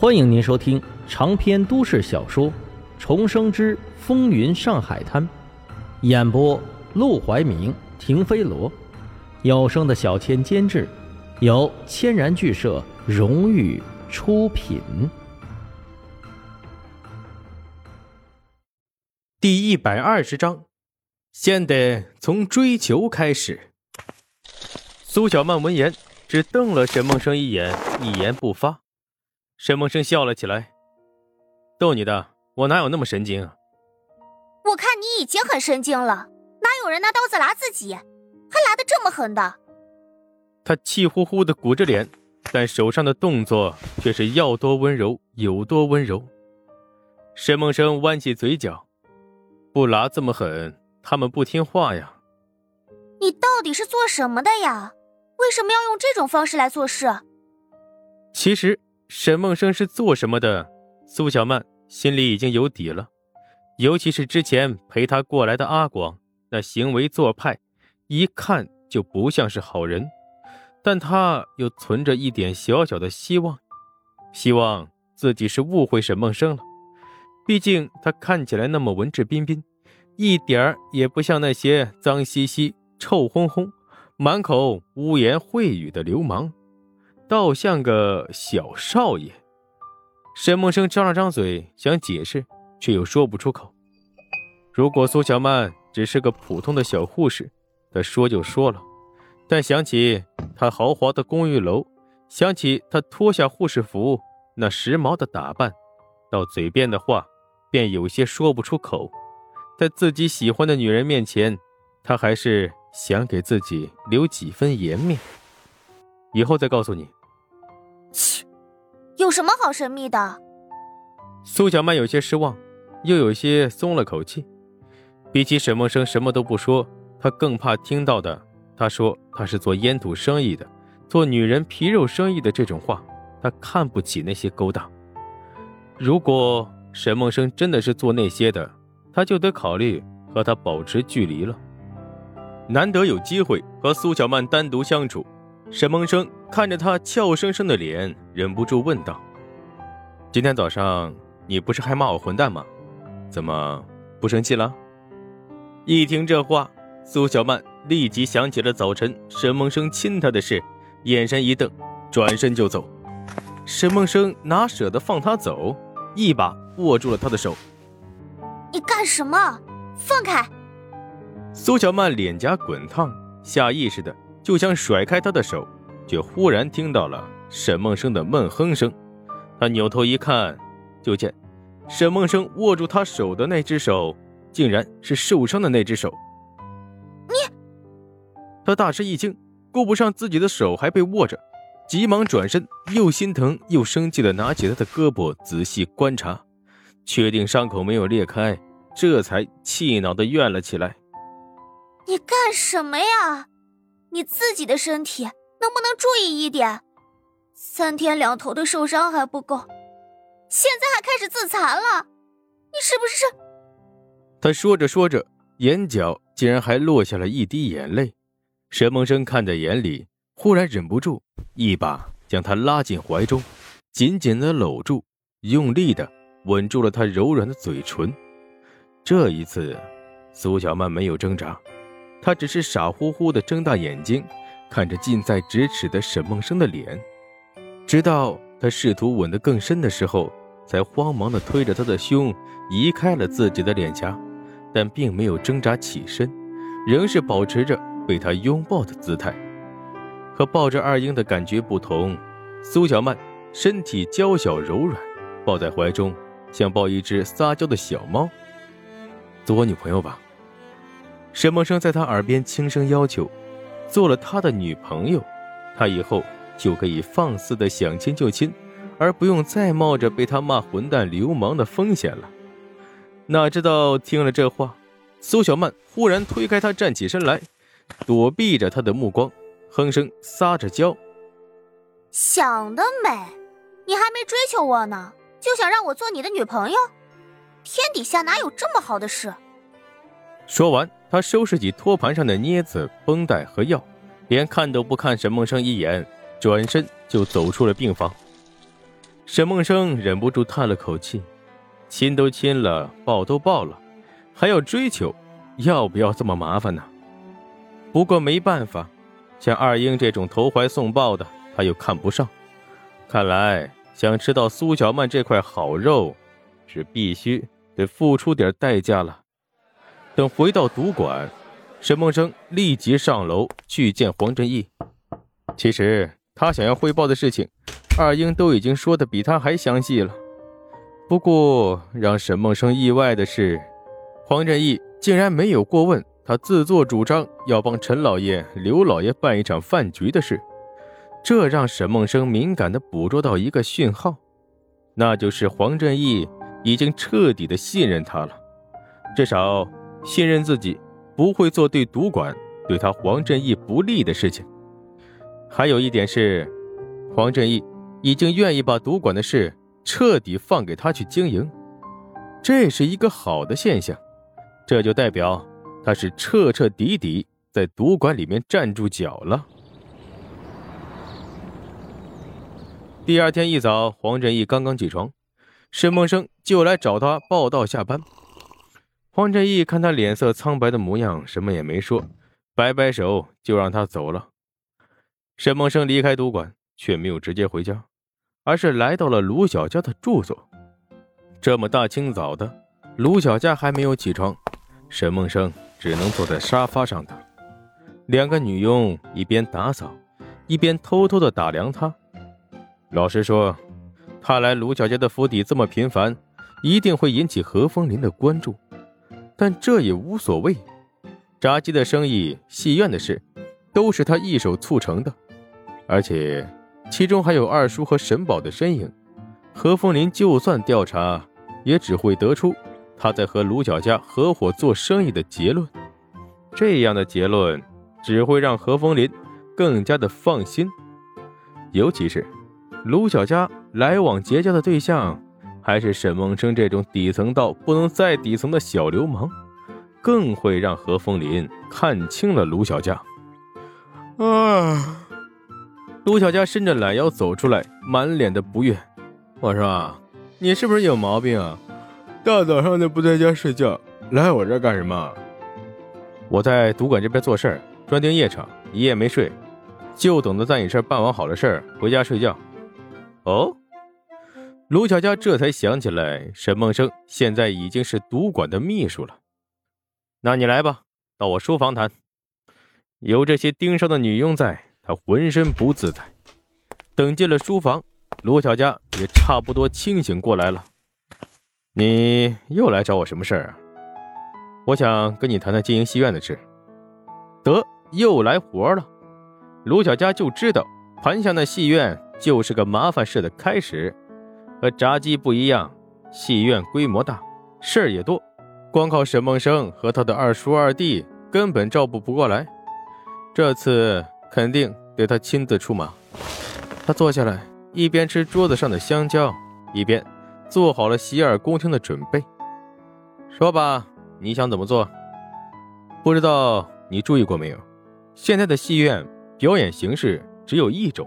欢迎您收听长篇都市小说《重生之风云上海滩》，演播：陆怀明、停飞罗，有声的小千监制，由千然剧社荣誉出品。第一百二十章，先得从追求开始。苏小曼闻言，只瞪了沈梦生一眼，一言不发。沈梦生笑了起来：“逗你的，我哪有那么神经啊？我看你已经很神经了，哪有人拿刀子剌自己，还剌的这么狠的？”他气呼呼的鼓着脸，但手上的动作却是要多温柔有多温柔。沈梦生弯起嘴角：“不剌这么狠，他们不听话呀。”你到底是做什么的呀？为什么要用这种方式来做事？其实。沈梦生是做什么的？苏小曼心里已经有底了，尤其是之前陪他过来的阿广，那行为做派，一看就不像是好人。但他又存着一点小小的希望，希望自己是误会沈梦生了。毕竟他看起来那么文质彬彬，一点儿也不像那些脏兮兮、臭烘烘、满口污言秽语的流氓。倒像个小少爷。沈梦生张了张嘴想解释，却又说不出口。如果苏小曼只是个普通的小护士，他说就说了。但想起他豪华的公寓楼，想起他脱下护士服那时髦的打扮，到嘴边的话便有些说不出口。在自己喜欢的女人面前，他还是想给自己留几分颜面。以后再告诉你。切，有什么好神秘的？苏小曼有些失望，又有些松了口气。比起沈梦生什么都不说，她更怕听到的。他说他是做烟土生意的，做女人皮肉生意的这种话，他看不起那些勾当。如果沈梦生真的是做那些的，他就得考虑和他保持距离了。难得有机会和苏小曼单独相处。沈梦生看着他俏生生的脸，忍不住问道：“今天早上你不是还骂我混蛋吗？怎么不生气了？”一听这话，苏小曼立即想起了早晨沈梦生亲她的事，眼神一瞪，转身就走。沈梦生哪舍得放他走，一把握住了他的手：“你干什么？放开！”苏小曼脸颊滚烫，下意识的。就想甩开他的手，却忽然听到了沈梦生的闷哼声。他扭头一看，就见沈梦生握住他手的那只手，竟然是受伤的那只手。你！他大吃一惊，顾不上自己的手还被握着，急忙转身，又心疼又生气的拿起他的胳膊仔细观察，确定伤口没有裂开，这才气恼的怨了起来：“你干什么呀？”你自己的身体能不能注意一点？三天两头的受伤还不够，现在还开始自残了，你是不是？他说着说着，眼角竟然还落下了一滴眼泪。沈梦生看在眼里，忽然忍不住一把将他拉进怀中，紧紧的搂住，用力的吻住了他柔软的嘴唇。这一次，苏小曼没有挣扎。她只是傻乎乎的睁大眼睛，看着近在咫尺的沈梦生的脸，直到他试图吻得更深的时候，才慌忙的推着他的胸移开了自己的脸颊，但并没有挣扎起身，仍是保持着被他拥抱的姿态。和抱着二英的感觉不同，苏小曼身体娇小柔软，抱在怀中像抱一只撒娇的小猫。做我女朋友吧。沈梦生在他耳边轻声要求：“做了他的女朋友，他以后就可以放肆的想亲就亲，而不用再冒着被他骂混蛋流氓的风险了。”哪知道听了这话，苏小曼忽然推开他站起身来，躲避着他的目光，哼声撒着娇：“想得美！你还没追求我呢，就想让我做你的女朋友？天底下哪有这么好的事？”说完。他收拾起托盘上的镊子、绷带和药，连看都不看沈梦生一眼，转身就走出了病房。沈梦生忍不住叹了口气，亲都亲了，抱都抱了，还要追求，要不要这么麻烦呢？不过没办法，像二英这种投怀送抱的，他又看不上。看来想吃到苏小曼这块好肉，是必须得付出点代价了。等回到赌馆，沈梦生立即上楼去见黄振义。其实他想要汇报的事情。二英都已经说的比他还详细了，不过让沈梦生意外的是，黄振义竟然没有过问他自作主张要帮陈老爷、刘老爷办一场饭局的事，这让沈梦生敏感地捕捉到一个讯号，那就是黄振义已经彻底的信任他了，至少信任自己不会做对赌馆、对他黄振义不利的事情。还有一点是，黄振义。已经愿意把赌馆的事彻底放给他去经营，这是一个好的现象，这就代表他是彻彻底底在赌馆里面站住脚了。第二天一早，黄振义刚刚起床，沈梦生就来找他报道下班。黄振义看他脸色苍白的模样，什么也没说，摆摆手就让他走了。沈梦生离开赌馆，却没有直接回家。而是来到了卢小佳的住所。这么大清早的，卢小佳还没有起床，沈梦生只能坐在沙发上等。两个女佣一边打扫，一边偷偷的打量他。老实说，他来卢小佳的府邸这么频繁，一定会引起何风林的关注。但这也无所谓，炸鸡的生意、戏院的事，都是他一手促成的，而且。其中还有二叔和沈宝的身影，何风林就算调查，也只会得出他在和卢小佳合伙做生意的结论。这样的结论只会让何风林更加的放心。尤其是卢小佳来往结交的对象还是沈梦生这种底层到不能再底层的小流氓，更会让何风林看清了卢小佳。啊。卢小佳伸着懒腰走出来，满脸的不悦：“我说，你是不是有毛病啊？大早上的不在家睡觉，来我这干什么？”“我在赌馆这边做事儿，专盯夜场，一夜没睡，就等着在你这儿办完好的事儿回家睡觉。”哦，卢小佳这才想起来，沈梦生现在已经是赌馆的秘书了。那你来吧，到我书房谈。有这些盯梢的女佣在。他浑身不自在。等进了书房，卢小佳也差不多清醒过来了。你又来找我什么事儿啊？我想跟你谈谈经营戏院的事。得，又来活了。卢小佳就知道盘下那戏院就是个麻烦事的开始。和炸鸡不一样，戏院规模大，事儿也多，光靠沈梦生和他的二叔二弟根本照顾不过来。这次。肯定得他亲自出马。他坐下来，一边吃桌子上的香蕉，一边做好了洗耳恭听的准备。说吧，你想怎么做？不知道你注意过没有？现在的戏院表演形式只有一种，